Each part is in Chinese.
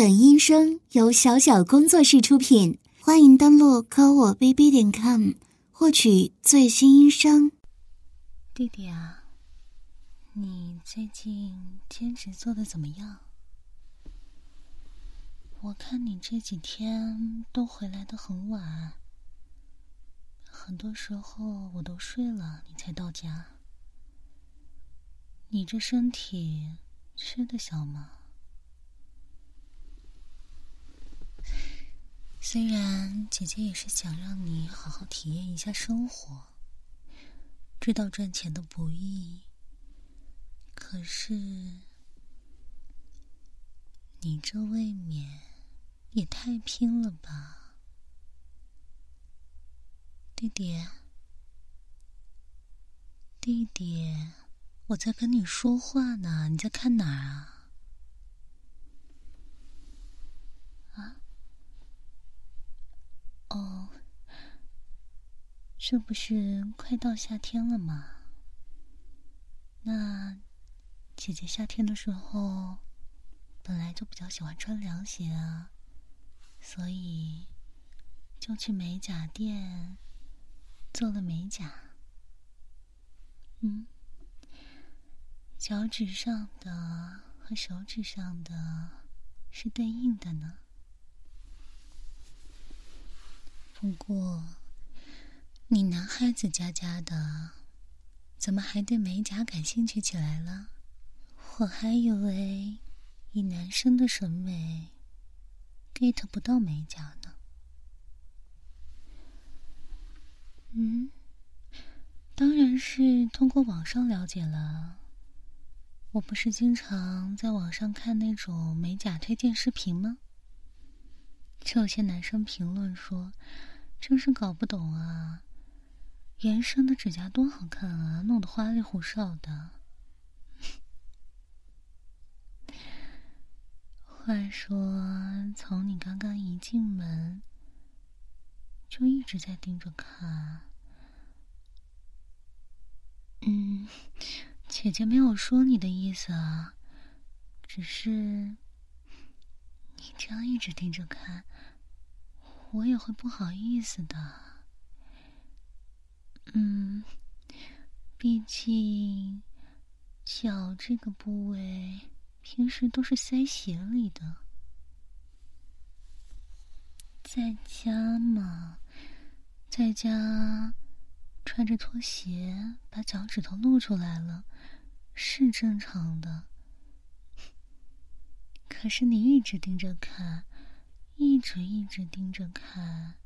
本音声由小小工作室出品，欢迎登录科我 bb 点 com 获取最新音声。弟弟啊，你最近兼职做的怎么样？我看你这几天都回来的很晚，很多时候我都睡了，你才到家。你这身体吃得消吗？虽然姐姐也是想让你好好体验一下生活，知道赚钱的不易，可是你这未免也太拼了吧，弟弟，弟弟，我在跟你说话呢，你在看哪儿啊？这不是快到夏天了吗？那姐姐夏天的时候本来就比较喜欢穿凉鞋啊，所以就去美甲店做了美甲。嗯，脚趾上的和手指上的是对应的呢。不过，你男孩子家家的，怎么还对美甲感兴趣起来了？我还以为以男生的审美，get 不到美甲呢。嗯，当然是通过网上了解了。我不是经常在网上看那种美甲推荐视频吗？就有些男生评论说。真是搞不懂啊！原生的指甲多好看啊，弄得花里胡哨的。话说，从你刚刚一进门，就一直在盯着看。嗯，姐姐没有说你的意思啊，只是你这样一直盯着看。我也会不好意思的，嗯，毕竟脚这个部位平时都是塞鞋里的，在家嘛，在家穿着拖鞋把脚趾头露出来了，是正常的。可是你一直盯着看。一直一直盯着看，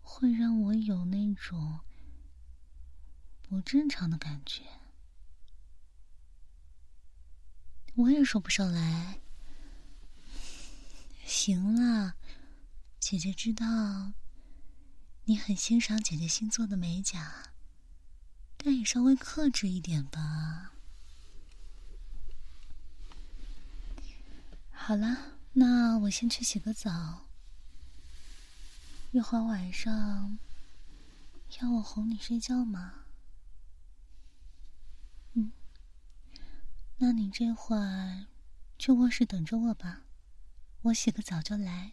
会让我有那种不正常的感觉。我也说不上来。行了，姐姐知道你很欣赏姐姐新做的美甲，但也稍微克制一点吧。好了。那我先去洗个澡，一会儿晚上要我哄你睡觉吗？那你这会儿去卧室等着我吧，我洗个澡就来。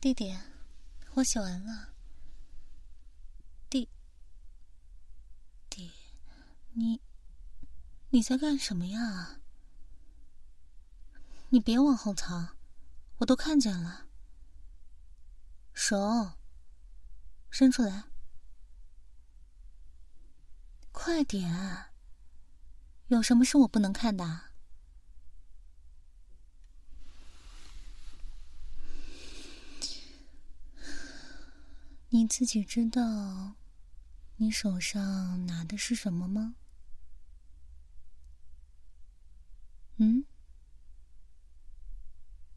弟弟，我洗完了。弟，弟你，你在干什么呀？你别往后藏，我都看见了。手，伸出来，快点！有什么是我不能看的？你自己知道，你手上拿的是什么吗？嗯，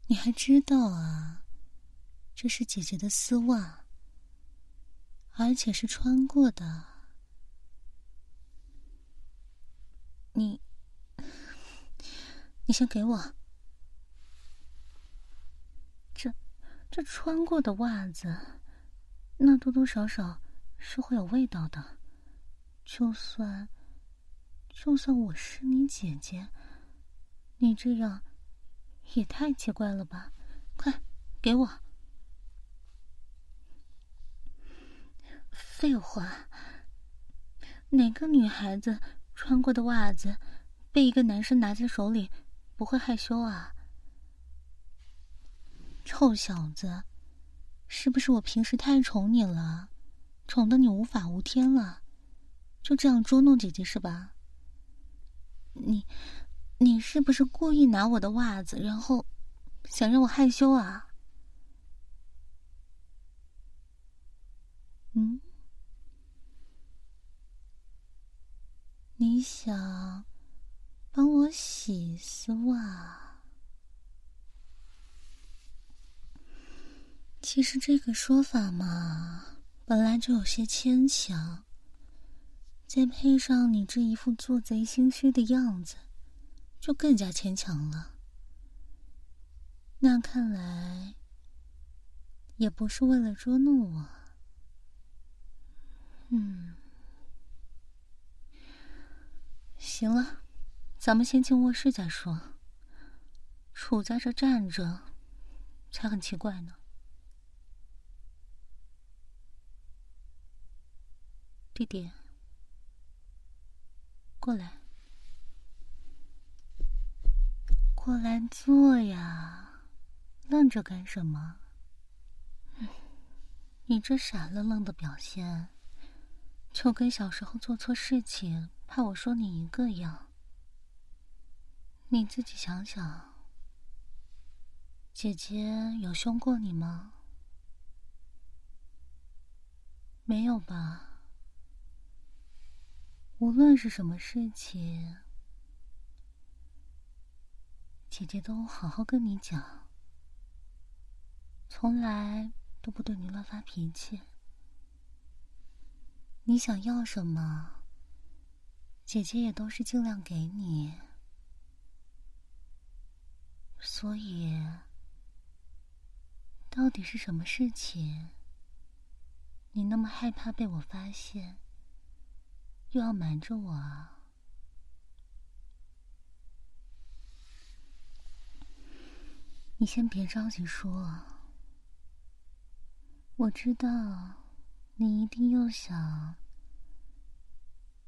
你还知道啊？这是姐姐的丝袜，而且是穿过的。你，你先给我。这，这穿过的袜子，那多多少少是会有味道的。就算就算我是你姐姐，你这样也太奇怪了吧？快给我！废话，哪个女孩子穿过的袜子被一个男生拿在手里不会害羞啊？臭小子，是不是我平时太宠你了，宠得你无法无天了？就这样捉弄姐姐是吧？你，你是不是故意拿我的袜子，然后想让我害羞啊？嗯？你想帮我洗丝袜？其实这个说法嘛，本来就有些牵强。再配上你这一副做贼心虚的样子，就更加牵强了。那看来也不是为了捉弄我。嗯，行了，咱们先进卧室再说。杵在这站着，才很奇怪呢。弟弟。过来，过来坐呀！愣着干什么？你这傻愣愣的表现，就跟小时候做错事情怕我说你一个样。你自己想想，姐姐有凶过你吗？没有吧？无论是什么事情，姐姐都好好跟你讲，从来都不对你乱发脾气。你想要什么，姐姐也都是尽量给你。所以，到底是什么事情，你那么害怕被我发现？又要瞒着我啊！你先别着急说，我知道你一定又想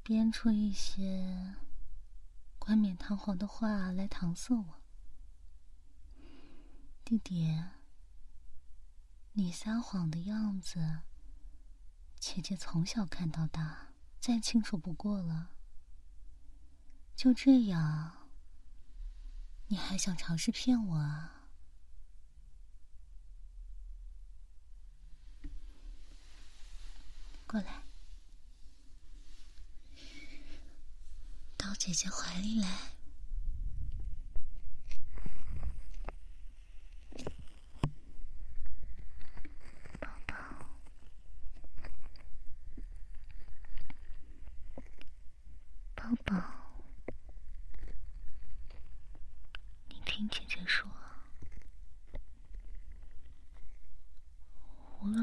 编出一些冠冕堂皇的话来搪塞我，弟弟，你撒谎的样子，姐姐从小看到大。再清楚不过了。就这样，你还想尝试骗我啊？过来，到姐姐怀里来。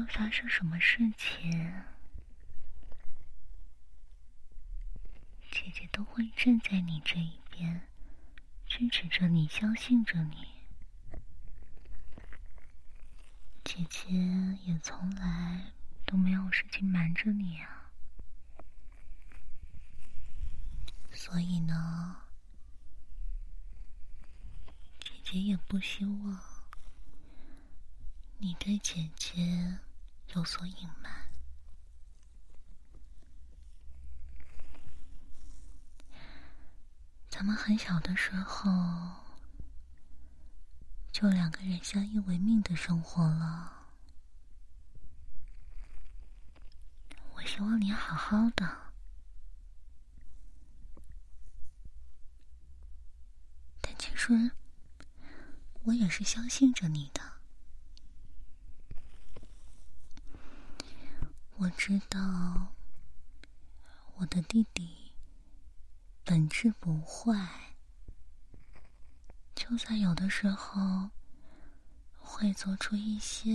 发生什么事情，姐姐都会站在你这一边，支持着你，相信着你。姐姐也从来都没有事情瞒着你啊，所以呢，姐姐也不希望你对姐姐。有所隐瞒。咱们很小的时候就两个人相依为命的生活了。我希望你好好的，但其实我也是相信着你的。我知道，我的弟弟本质不坏。就算有的时候会做出一些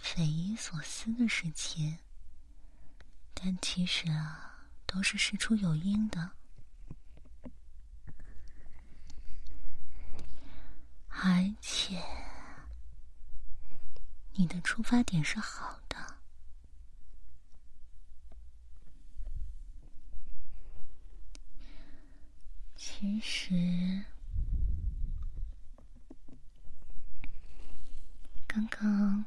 匪夷所思的事情但其实啊都是事出有因的。而且你的出发点是好其实，刚刚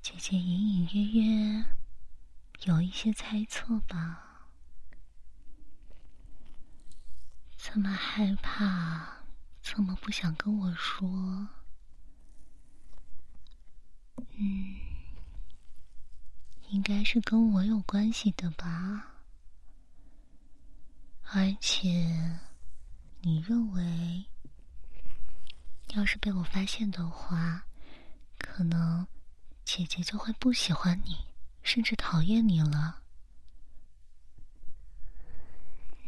姐姐隐隐约约有一些猜测吧？这么害怕，这么不想跟我说？嗯，应该是跟我有关系的吧。而且，你认为，要是被我发现的话，可能姐姐就会不喜欢你，甚至讨厌你了。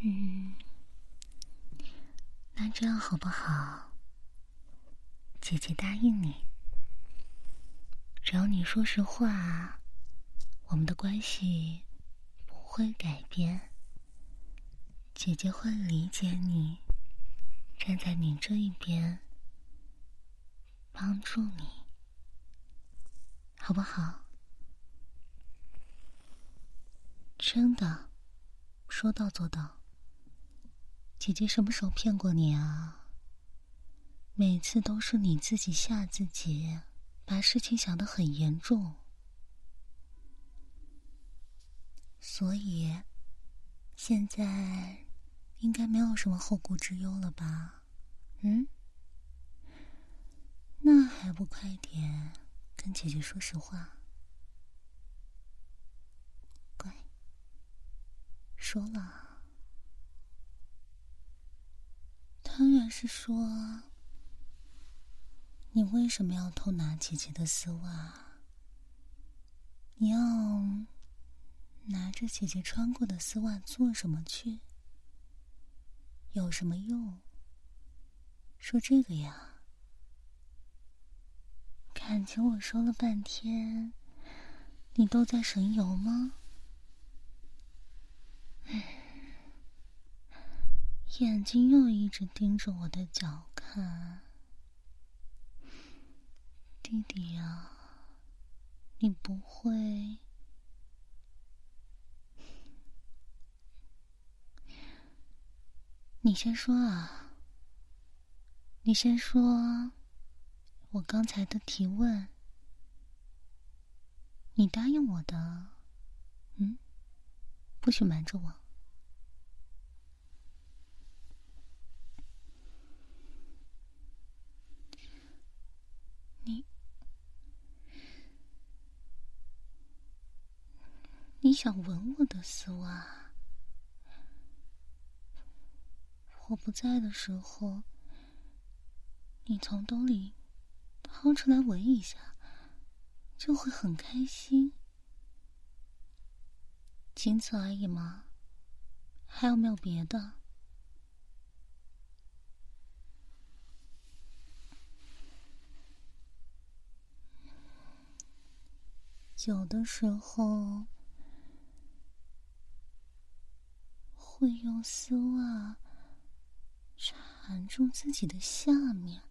嗯，那这样好不好？姐姐答应你。只要你说实话，我们的关系不会改变。姐姐会理解你，站在你这一边，帮助你，好不好？真的，说到做到。姐姐什么时候骗过你啊？每次都是你自己吓自己。把事情想得很严重，所以现在应该没有什么后顾之忧了吧？嗯？那还不快点跟姐姐说实话？乖，说了，当然是说。你为什么要偷拿姐姐的丝袜？你要拿着姐姐穿过的丝袜做什么去？有什么用？说这个呀？感情我说了半天，你都在神游吗？眼睛又一直盯着我的脚看。弟弟呀，你不会？你先说啊！你先说，我刚才的提问，你答应我的，嗯？不许瞒着我。你。你想吻我的丝袜？我不在的时候，你从兜里掏出来闻一下，就会很开心。仅此而已吗？还有没有别的？有的时候。会用丝袜缠住自己的下面，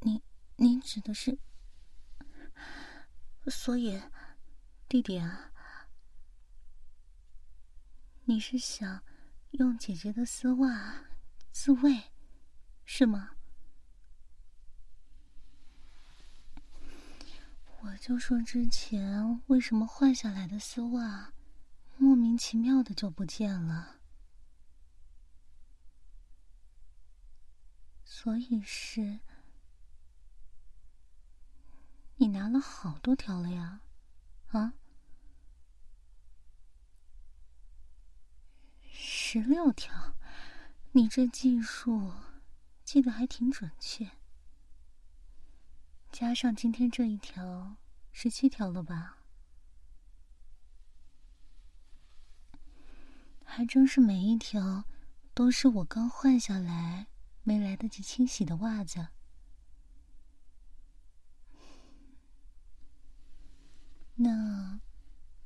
您您指的是？所以，弟弟啊，你是想用姐姐的丝袜自慰，是吗？我就说之前为什么换下来的丝袜莫名其妙的就不见了。所以是，你拿了好多条了呀，啊？十六条，你这计数记得还挺准确。加上今天这一条，十七条了吧？还真是每一条都是我刚换下来。没来得及清洗的袜子，那，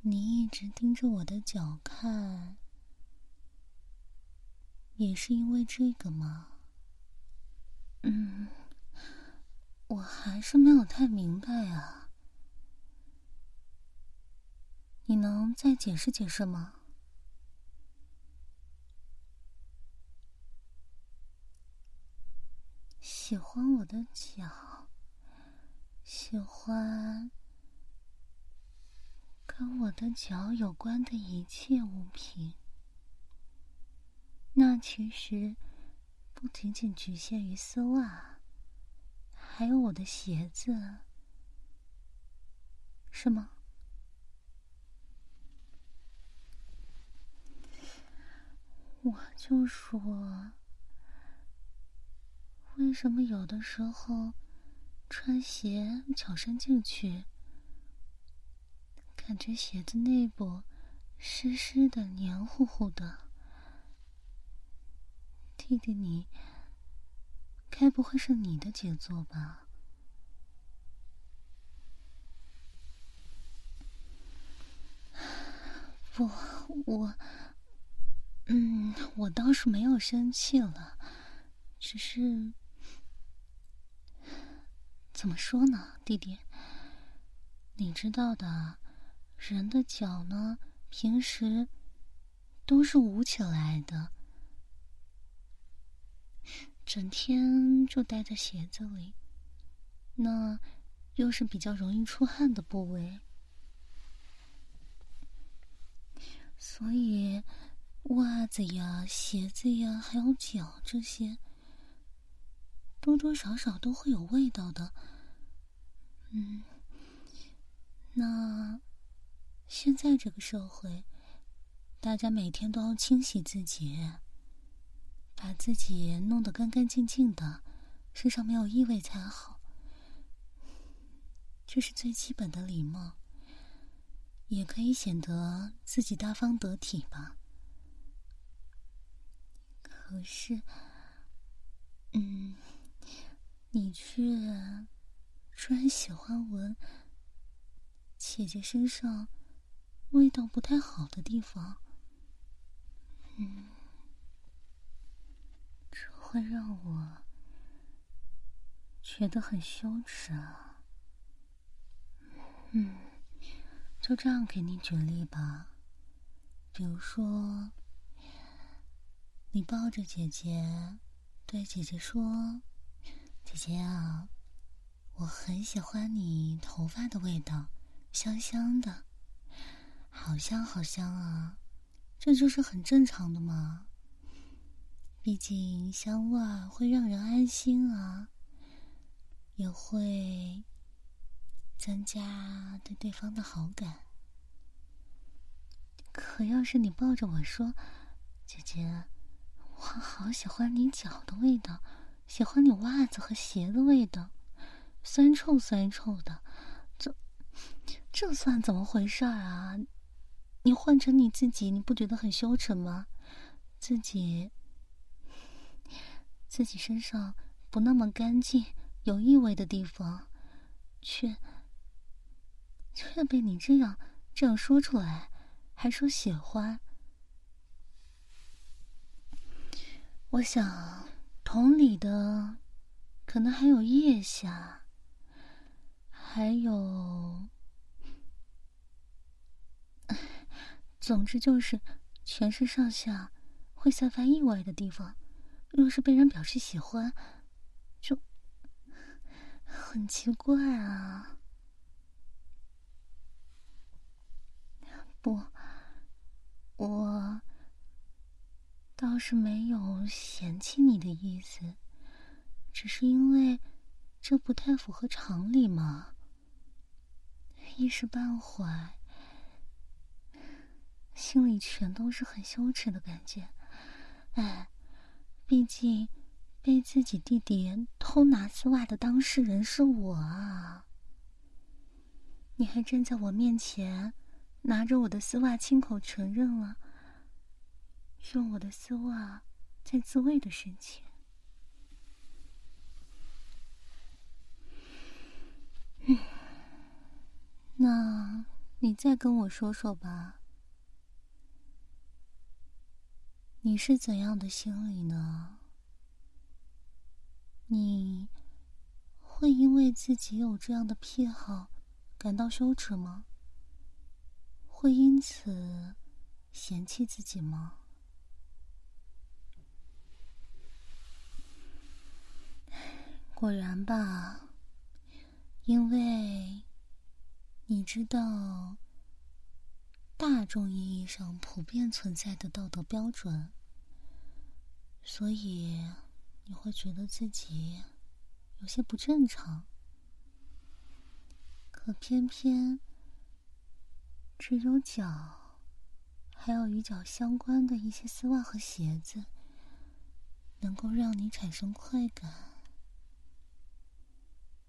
你一直盯着我的脚看，也是因为这个吗？嗯，我还是没有太明白啊，你能再解释解释吗？喜欢我的脚，喜欢跟我的脚有关的一切物品。那其实不仅仅局限于丝袜，还有我的鞋子，是吗？我就说。为什么有的时候穿鞋脚伸进去，感觉鞋子内部湿湿的、黏糊糊的？弟弟，你该不会是你的杰作吧？不，我，嗯，我倒是没有生气了，只是。怎么说呢，弟弟？你知道的，人的脚呢，平时都是捂起来的，整天就待在鞋子里，那又是比较容易出汗的部位，所以袜子呀、鞋子呀，还有脚这些。多多少少都会有味道的，嗯，那现在这个社会，大家每天都要清洗自己，把自己弄得干干净净的，身上没有异味才好，这是最基本的礼貌，也可以显得自己大方得体吧。可是，嗯。你却居然喜欢闻姐姐身上味道不太好的地方，嗯，这会让我觉得很羞耻啊。嗯，就这样给你举例吧，比如说，你抱着姐姐，对姐姐说。姐姐啊，我很喜欢你头发的味道，香香的，好香好香啊！这就是很正常的嘛。毕竟香味会让人安心啊，也会增加对对方的好感。可要是你抱着我说：“姐姐，我好喜欢你脚的味道。”喜欢你袜子和鞋的味道，酸臭酸臭的，这这算怎么回事啊？你换成你自己，你不觉得很羞耻吗？自己自己身上不那么干净、有异味的地方，却却被你这样这样说出来，还说喜欢，我想。同理的，可能还有腋下，还有，总之就是全身上下会散发异味的地方。若是被人表示喜欢，就很奇怪啊！不，我。倒是没有嫌弃你的意思，只是因为这不太符合常理嘛。一时半会，心里全都是很羞耻的感觉。哎，毕竟被自己弟弟偷拿丝袜的当事人是我啊！你还站在我面前，拿着我的丝袜亲口承认了。用我的丝袜在自慰的神情。嗯，那你再跟我说说吧，你是怎样的心理呢？你会因为自己有这样的癖好感到羞耻吗？会因此嫌弃自己吗？果然吧，因为你知道大众意义上普遍存在的道德标准，所以你会觉得自己。有些不正常，可偏偏只有脚，还有与脚相关的一些丝袜和鞋子，能够让你产生快感。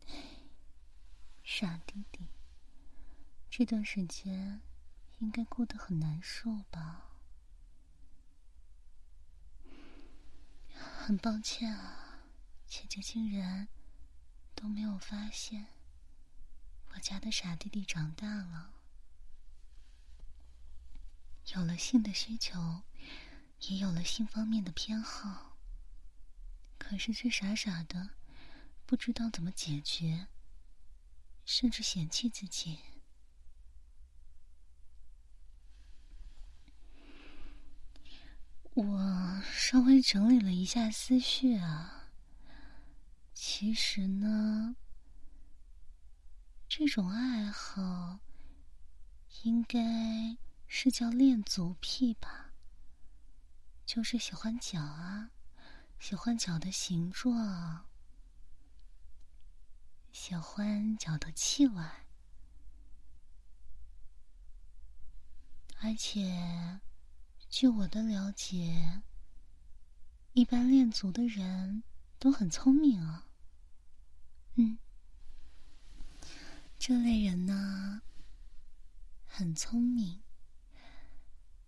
傻弟弟，这段时间应该过得很难受吧？很抱歉啊，姐姐竟然。都没有发现，我家的傻弟弟长大了，有了性的需求，也有了性方面的偏好，可是却傻傻的，不知道怎么解决，甚至嫌弃自己。我稍微整理了一下思绪啊。其实呢，这种爱好应该是叫恋足癖吧，就是喜欢脚啊，喜欢脚的形状，喜欢脚的气味，而且据我的了解，一般恋足的人都很聪明啊。嗯，这类人呢，很聪明。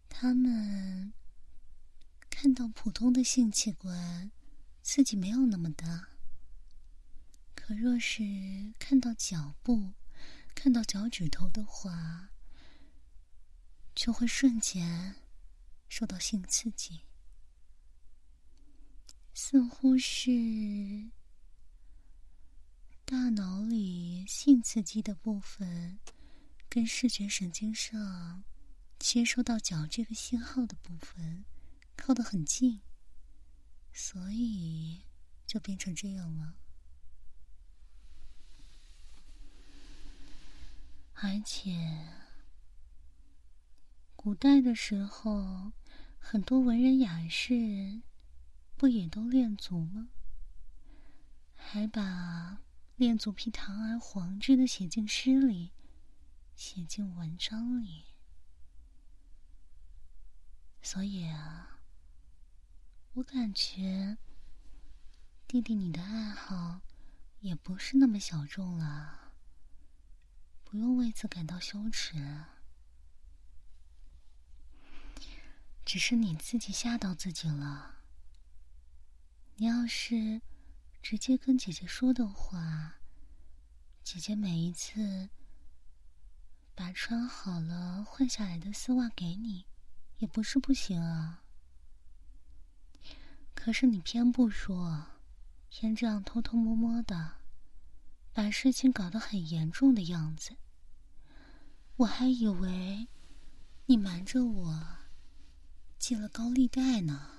他们看到普通的性器官，刺激没有那么大；可若是看到脚部、看到脚趾头的话，就会瞬间受到性刺激，似乎是。大脑里性刺激的部分，跟视觉神经上接收到脚这个信号的部分靠得很近，所以就变成这样了。而且，古代的时候，很多文人雅士不也都练足吗？还把。恋足癖堂而皇之的写进诗里，写进文章里，所以啊，我感觉弟弟你的爱好也不是那么小众了，不用为此感到羞耻，只是你自己吓到自己了。你要是……直接跟姐姐说的话，姐姐每一次把穿好了换下来的丝袜给你，也不是不行啊。可是你偏不说，偏这样偷偷摸摸的，把事情搞得很严重的样子。我还以为你瞒着我借了高利贷呢。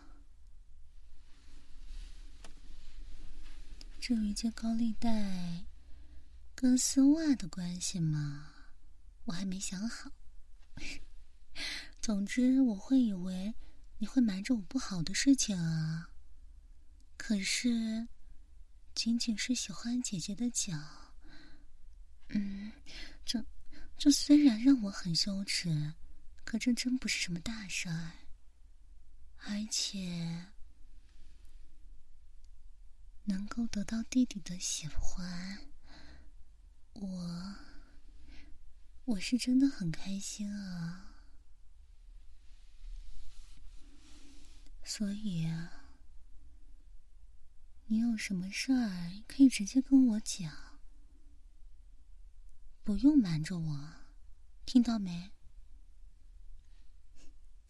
至于借高利贷跟丝袜的关系嘛，我还没想好。总之，我会以为你会瞒着我不好的事情啊。可是，仅仅是喜欢姐姐的脚，嗯，这这虽然让我很羞耻，可这真不是什么大事儿，而且。能够得到弟弟的喜欢，我我是真的很开心啊！所以，你有什么事儿可以直接跟我讲，不用瞒着我，听到没？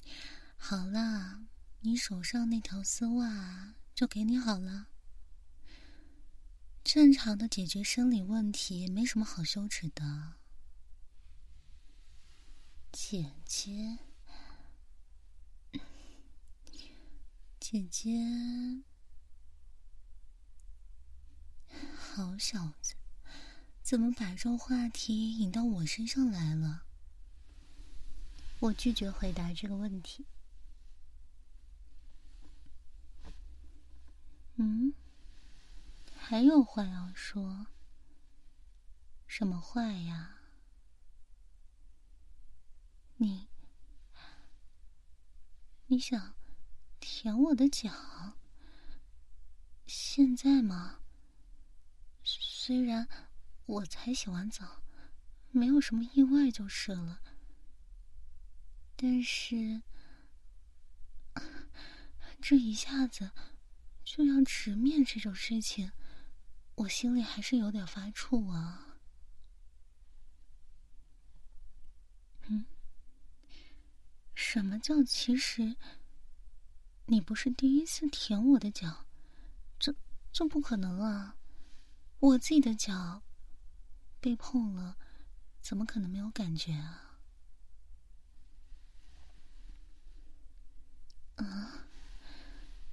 好了，你手上那条丝袜就给你好了。正常的解决生理问题，没什么好羞耻的。姐姐，姐姐，好小子，怎么把这话题引到我身上来了？我拒绝回答这个问题。嗯，还有话要说？什么话呀？你，你想舔我的脚？现在吗？虽然我才洗完澡，没有什么意外就是了。但是，这一下子就要直面这种事情，我心里还是有点发怵啊。嗯，什么叫其实？你不是第一次舔我的脚，这这不可能啊！我自己的脚被碰了，怎么可能没有感觉啊？啊！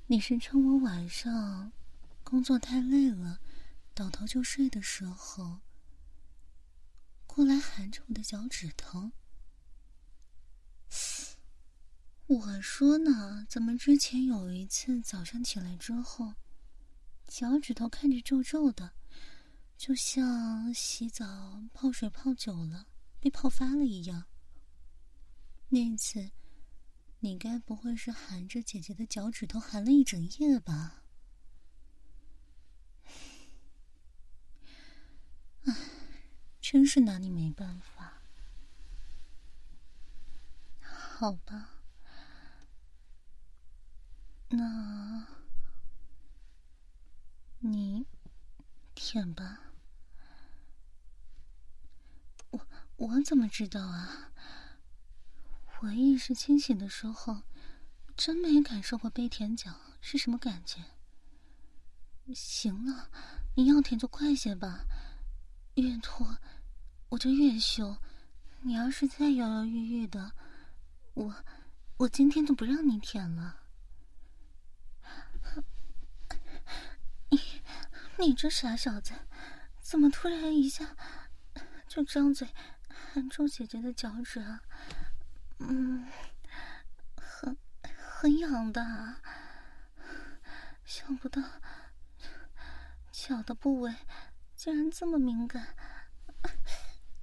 你是趁我晚上工作太累了，倒头就睡的时候，过来含着我的脚趾头。我说呢，怎么之前有一次早上起来之后，脚趾头看着皱皱的，就像洗澡泡水泡久了被泡发了一样。那次。你该不会是含着姐姐的脚趾头含了一整夜吧？唉，真是拿你没办法。好吧，那你舔吧。我我怎么知道啊？我意识清醒的时候，真没感受过被舔脚是什么感觉。行了，你要舔就快些吧，越拖我就越羞。你要是再犹犹豫豫的，我我今天就不让你舔了。你你这傻小子，怎么突然一下就张嘴含住姐姐的脚趾啊？嗯，很很痒的，想不到脚的部位竟然这么敏感。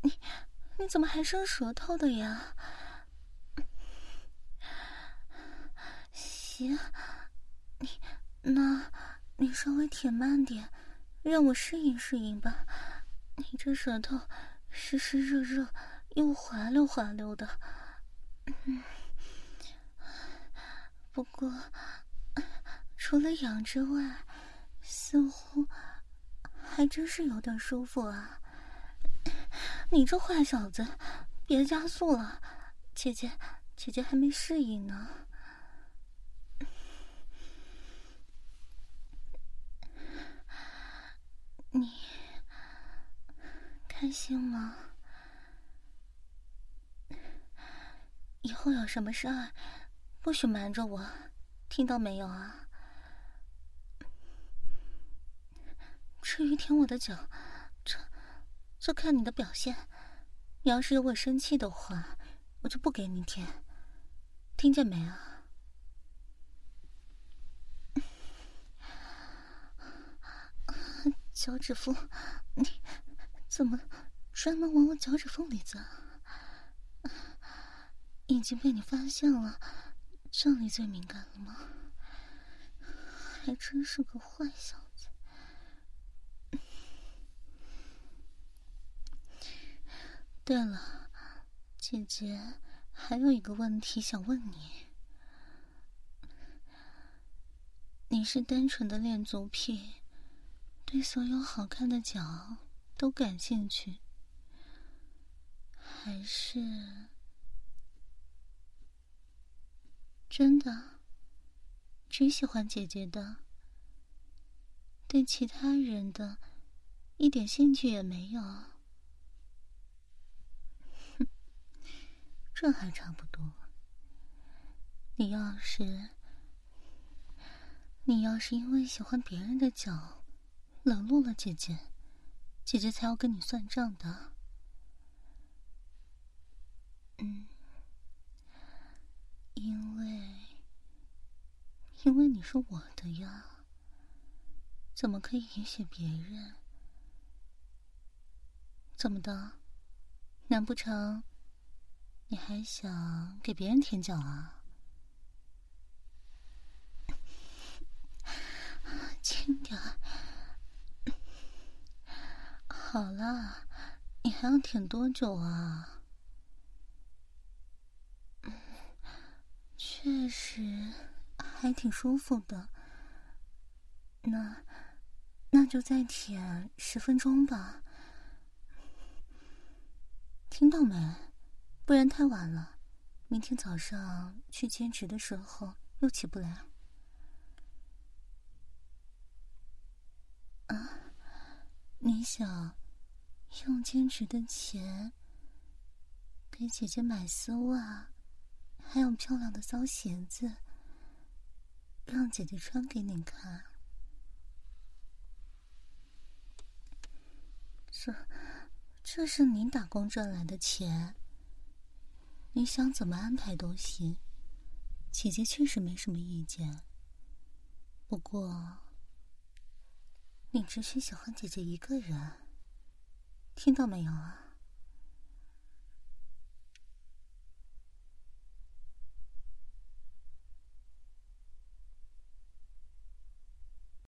你你怎么还伸舌头的呀？行，你那你稍微舔慢点，让我适应适应吧。你这舌头湿湿热热又滑溜滑溜的。嗯，不过除了痒之外，似乎还真是有点舒服啊！你这坏小子，别加速了，姐姐，姐姐还没适应呢。你开心吗？以后有什么事儿，不许瞒着我，听到没有啊？至于舔我的脚，这这看你的表现。你要是惹我生气的话，我就不给你舔，听见没啊？脚趾缝，你怎么专门往我脚趾缝里钻？已经被你发现了，这里最敏感了吗？还真是个坏小子。对了，姐姐还有一个问题想问你：你是单纯的恋足癖，对所有好看的脚都感兴趣，还是？真的，只喜欢姐姐的，对其他人的一点兴趣也没有。哼，这还差不多。你要是，你要是因为喜欢别人的脚，冷落了姐姐，姐姐才要跟你算账的。嗯，因，因为你是我的呀。怎么可以允许别人？怎么的？难不成你还想给别人舔脚啊？轻点。好了，你还要舔多久啊？确实，还挺舒服的。那。那就再舔十分钟吧，听到没？不然太晚了，明天早上去兼职的时候又起不来。啊，你想用兼职的钱给姐姐买丝袜，还有漂亮的骚鞋子，让姐姐穿给你看？这，这是你打工赚来的钱，你想怎么安排都行。姐姐确实没什么意见，不过，你只许喜欢姐姐一个人，听到没有啊？